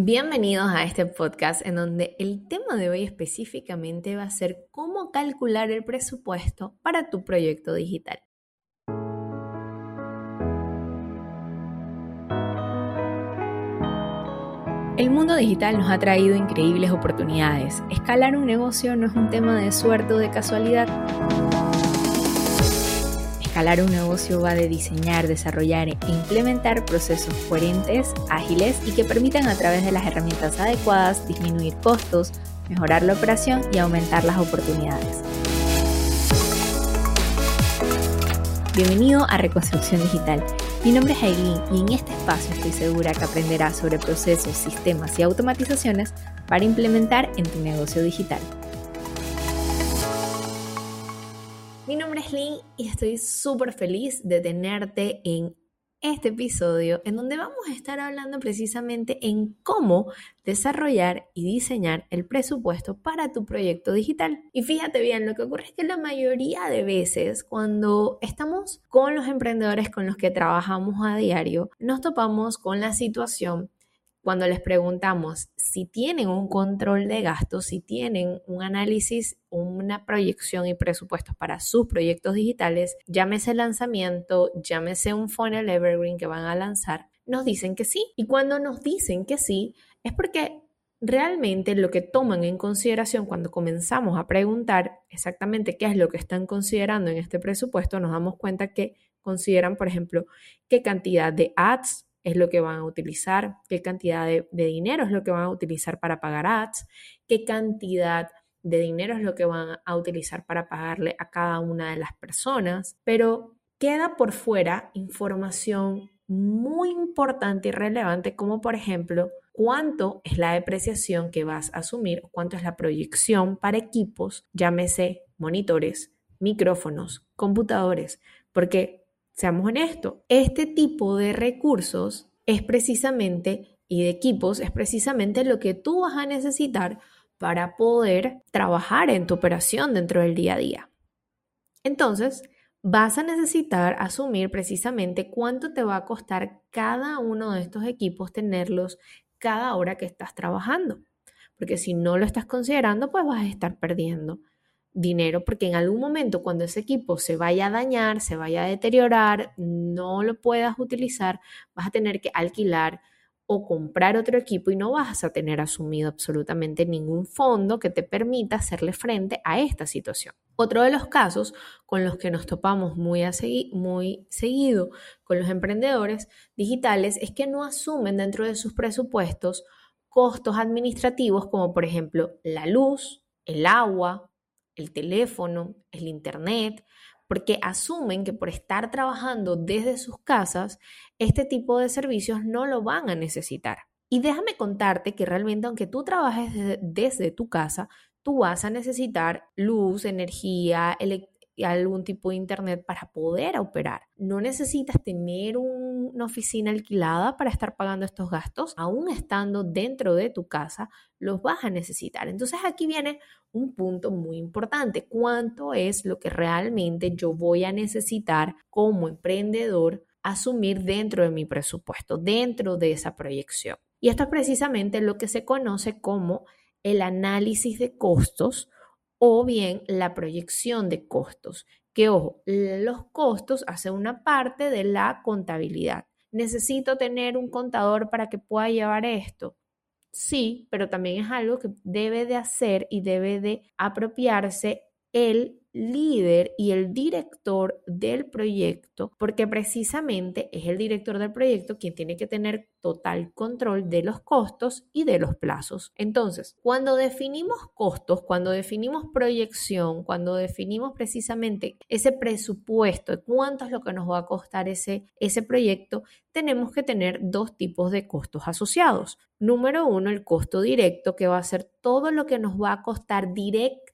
Bienvenidos a este podcast en donde el tema de hoy específicamente va a ser cómo calcular el presupuesto para tu proyecto digital. El mundo digital nos ha traído increíbles oportunidades. Escalar un negocio no es un tema de suerte o de casualidad. Escalar un negocio va de diseñar, desarrollar e implementar procesos coherentes, ágiles y que permitan a través de las herramientas adecuadas disminuir costos, mejorar la operación y aumentar las oportunidades. Bienvenido a Reconstrucción Digital. Mi nombre es Aileen y en este espacio estoy segura que aprenderás sobre procesos, sistemas y automatizaciones para implementar en tu negocio digital. Mi nombre es Lynn y estoy súper feliz de tenerte en este episodio en donde vamos a estar hablando precisamente en cómo desarrollar y diseñar el presupuesto para tu proyecto digital. Y fíjate bien, lo que ocurre es que la mayoría de veces cuando estamos con los emprendedores con los que trabajamos a diario, nos topamos con la situación cuando les preguntamos si tienen un control de gastos, si tienen un análisis, una proyección y presupuestos para sus proyectos digitales, llámese lanzamiento, llámese un funnel evergreen que van a lanzar, nos dicen que sí. Y cuando nos dicen que sí, es porque realmente lo que toman en consideración cuando comenzamos a preguntar exactamente qué es lo que están considerando en este presupuesto, nos damos cuenta que consideran, por ejemplo, qué cantidad de ads es lo que van a utilizar, qué cantidad de, dinero es lo que van a utilizar para pagar ads, qué cantidad de dinero es lo que van a utilizar para pagarle a cada una de las personas, pero queda por fuera información muy importante y relevante como por ejemplo cuánto es la depreciación que vas a asumir, cuánto es la proyección para equipos, llámese monitores, micrófonos, computadores, porque Seamos honestos, este tipo de recursos es precisamente y de equipos es precisamente lo que tú vas a necesitar para poder trabajar en tu operación dentro del día a día. Entonces, vas a necesitar asumir precisamente cuánto te va a costar cada uno de estos equipos tenerlos cada hora que estás trabajando. Porque si no lo estás considerando, pues vas a estar perdiendo dinero porque en algún momento cuando ese equipo se vaya a dañar, se vaya a deteriorar, no lo puedas utilizar, vas a tener que alquilar o comprar otro equipo y no vas a tener asumido absolutamente ningún fondo que te permita hacerle frente a esta situación. Otro de los casos con los que nos topamos muy, muy seguido con los emprendedores digitales es que no asumen dentro de sus presupuestos costos administrativos como por ejemplo la luz, el agua, el teléfono, el internet, porque asumen que por estar trabajando desde sus casas, este tipo de servicios no lo van a necesitar. Y déjame contarte que realmente aunque tú trabajes desde, tu casa, tú vas a necesitar luz, energía, algún tipo de internet para poder operar. No necesitas tener una oficina alquilada para estar pagando estos gastos, aún estando dentro de tu casa, los vas a necesitar. Entonces aquí viene un punto muy importante. ¿Cuánto es lo que realmente yo voy a necesitar como emprendedor asumir dentro de mi presupuesto, dentro de esa proyección? Y esto es precisamente lo que se conoce como el análisis de costos o bien la proyección de costos, que ojo, los costos hacen una parte de la contabilidad. ¿Necesito tener un contador para que pueda llevar esto? Sí, pero también es algo que debe de hacer y debe de apropiarse el líder y el director del proyecto, porque precisamente es el director del proyecto quien tiene que tener total control de los costos y de los plazos. Entonces, cuando definimos costos, cuando definimos proyección, cuando definimos precisamente ese presupuesto cuánto es lo que nos va a costar ese, ese proyecto, tenemos que tener dos tipos de costos asociados. Número uno, el costo directo, que va a ser todo lo que nos va a costar directamente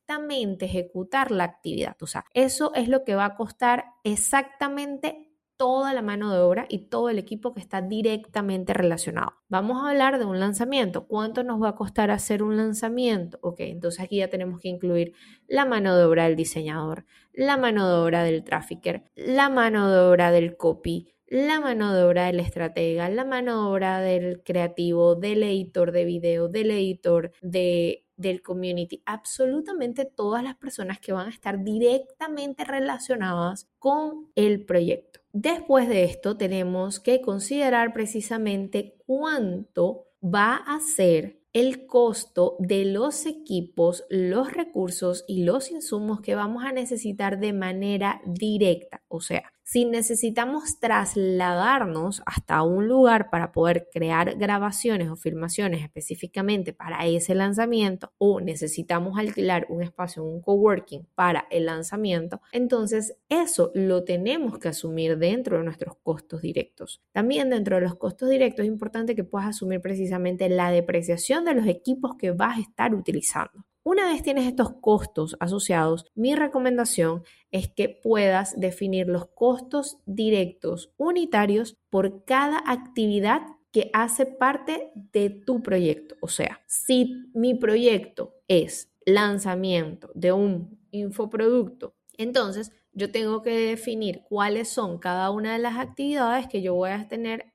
ejecutar la actividad. O sea, eso es lo que va a costar exactamente toda la mano de obra y todo el equipo que está directamente relacionado. Vamos a hablar de un lanzamiento. ¿Cuánto nos va a costar hacer un lanzamiento? Ok, entonces aquí ya tenemos que incluir la mano de obra del diseñador, la mano de obra del trafficker, la mano de obra del copy, la mano de obra del estratega, la mano de obra del creativo, del editor de video, del editor de, del community, absolutamente todas las personas que van a estar directamente relacionadas con el proyecto. Después de esto tenemos que considerar precisamente cuánto va a ser el costo de los equipos, los recursos y los insumos que vamos a necesitar de manera directa. O sea, si necesitamos trasladarnos hasta un lugar para poder crear grabaciones o filmaciones específicamente para ese lanzamiento o necesitamos alquilar un espacio, un coworking para el lanzamiento, entonces eso lo tenemos que asumir dentro de nuestros costos directos. También dentro de los costos directos es importante que puedas asumir precisamente la depreciación de los equipos que vas a estar utilizando. Una vez tienes estos costos asociados, mi recomendación es que puedas definir los costos directos unitarios por cada actividad que hace parte de tu proyecto. O sea, si mi proyecto es lanzamiento de un infoproducto, entonces yo tengo que definir cuáles son cada una de las actividades que yo voy a tener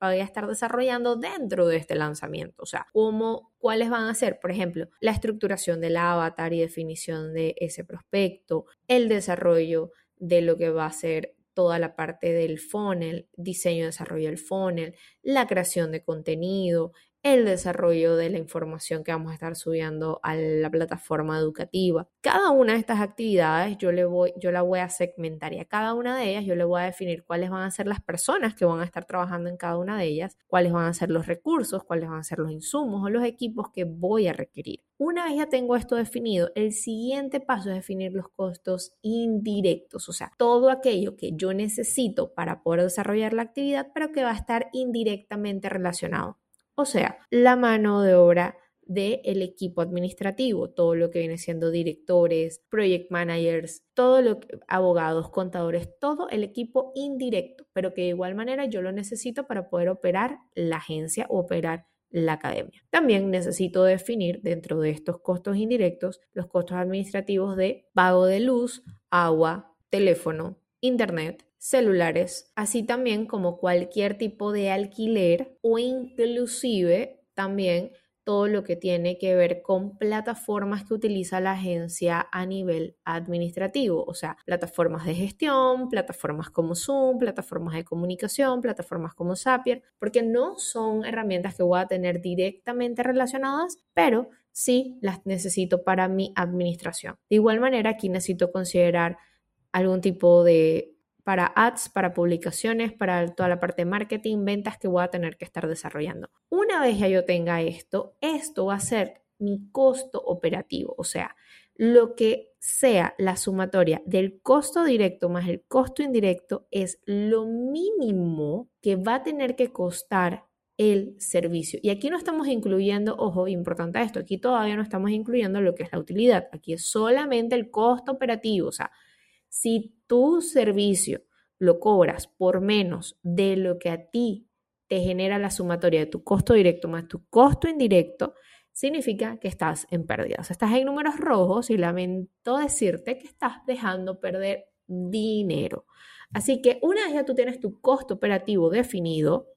voy a estar desarrollando dentro de este lanzamiento. O sea, cómo, cuáles van a ser, por ejemplo, la estructuración del avatar y definición de ese prospecto, el desarrollo de lo que va a ser toda la parte del funnel, diseño y desarrollo del funnel, la creación de contenido, el desarrollo de la información que vamos a estar subiendo a la plataforma educativa. Cada una de estas actividades yo, la voy a segmentar y a cada una de ellas yo le voy a definir cuáles van a ser las personas que van a estar trabajando en cada una de ellas, cuáles van a ser los recursos, cuáles van a ser los insumos o los equipos que voy a requerir. Una vez ya tengo esto definido, el siguiente paso es definir los costos indirectos, o sea, todo aquello que yo necesito para poder desarrollar la actividad, pero que va a estar indirectamente relacionado o sea, la mano de obra del equipo administrativo, todo lo que viene siendo directores, project managers, todo lo que, abogados, contadores, todo el equipo indirecto, pero que de igual manera yo lo necesito para poder operar la agencia o operar la academia. También necesito definir dentro de estos costos indirectos los costos administrativos de pago de luz, agua, teléfono, internet, celulares, así también como cualquier tipo de alquiler o inclusive también todo lo que tiene que ver con plataformas que utiliza la agencia a nivel administrativo, o sea, plataformas de gestión, plataformas como Zoom, plataformas de comunicación, plataformas como Zapier, porque no son herramientas que voy a tener directamente relacionadas, pero sí las necesito para mi administración. De igual manera, aquí necesito considerar algún tipo de para ads, para publicaciones, para toda la parte de marketing, ventas que voy a tener que estar desarrollando. Una vez ya yo tenga esto, esto va a ser mi costo operativo, o sea, lo que sea la sumatoria del costo directo más el costo indirecto es lo mínimo que va a tener que costar el servicio. Y aquí no estamos incluyendo, ojo, importante esto, aquí todavía no estamos incluyendo lo que es la utilidad, aquí es solamente el costo operativo, o sea, si tu servicio lo cobras por menos de lo que a ti te genera la sumatoria de tu costo directo más tu costo indirecto, significa que estás en pérdidas. estás en números rojos y lamento decirte que estás dejando perder dinero. Así que una vez ya tú tienes tu costo operativo definido,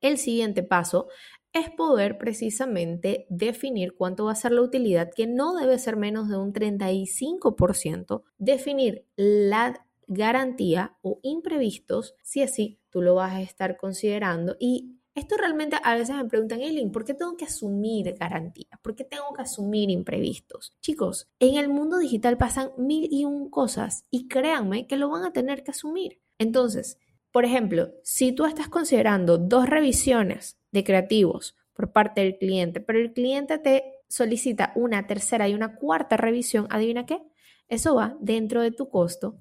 el siguiente paso es poder precisamente definir cuánto va a ser la utilidad, que no debe ser menos de un 35%, definir la garantía o imprevistos, si así tú lo vas a estar considerando. Y esto realmente a veces me preguntan, Eileen, ¿por qué tengo que asumir garantía? ¿Por qué tengo que asumir imprevistos? Chicos, en el mundo digital pasan mil y un cosas y créanme que lo van a tener que asumir. Entonces, por ejemplo, si tú estás considerando dos revisiones de creativos por parte del cliente, pero el cliente te solicita una tercera y una cuarta revisión, adivina qué, eso va dentro de tu costo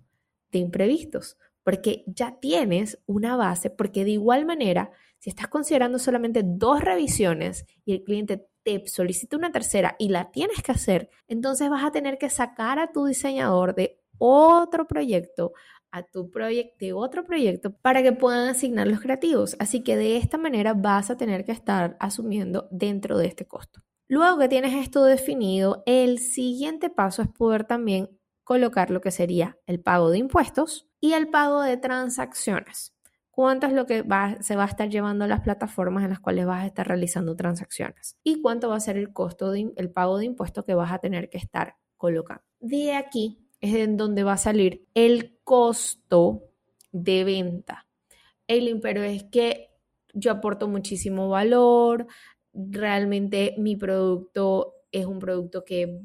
de imprevistos, porque ya tienes una base, porque de igual manera, si estás considerando solamente dos revisiones y el cliente te solicita una tercera y la tienes que hacer, entonces vas a tener que sacar a tu diseñador de otro proyecto a tu proyecto de otro proyecto para que puedan asignar los creativos. Así que de esta manera vas a tener que estar asumiendo dentro de este costo. Luego que tienes esto definido, el siguiente paso es poder también colocar lo que sería el pago de impuestos y el pago de transacciones. cuánto es lo que se va a estar llevando las plataformas en las cuales vas a estar realizando transacciones y cuánto va a ser el costo del pago de impuestos que vas a tener que estar colocando. De aquí es en donde va a salir el costo de venta. Eileen, pero es que yo aporto muchísimo valor, realmente mi producto es un producto que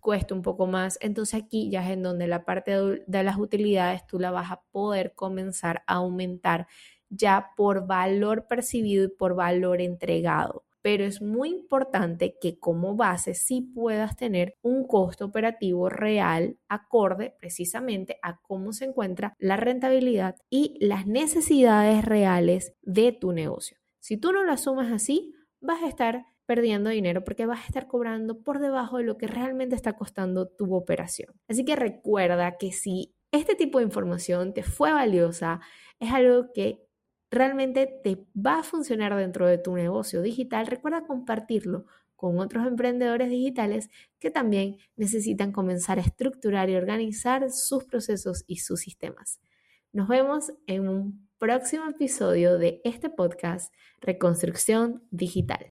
cuesta un poco más. Entonces aquí ya es en donde la parte de las utilidades tú la vas a poder comenzar a aumentar ya por valor percibido y por valor entregado. Pero es muy importante que como base sí puedas tener un costo operativo real acorde precisamente a cómo se encuentra la rentabilidad y las necesidades reales de tu negocio. Si tú no lo asumes así, vas a estar perdiendo dinero porque vas a estar cobrando por debajo de lo que realmente está costando tu operación. Así que recuerda que si este tipo de información te fue valiosa, es algo que realmente te va a funcionar dentro de tu negocio digital, recuerda compartirlo con otros emprendedores digitales que también necesitan comenzar a estructurar y organizar sus procesos y sus sistemas. Nos vemos en un próximo episodio de este podcast Reconstrucción Digital.